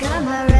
got my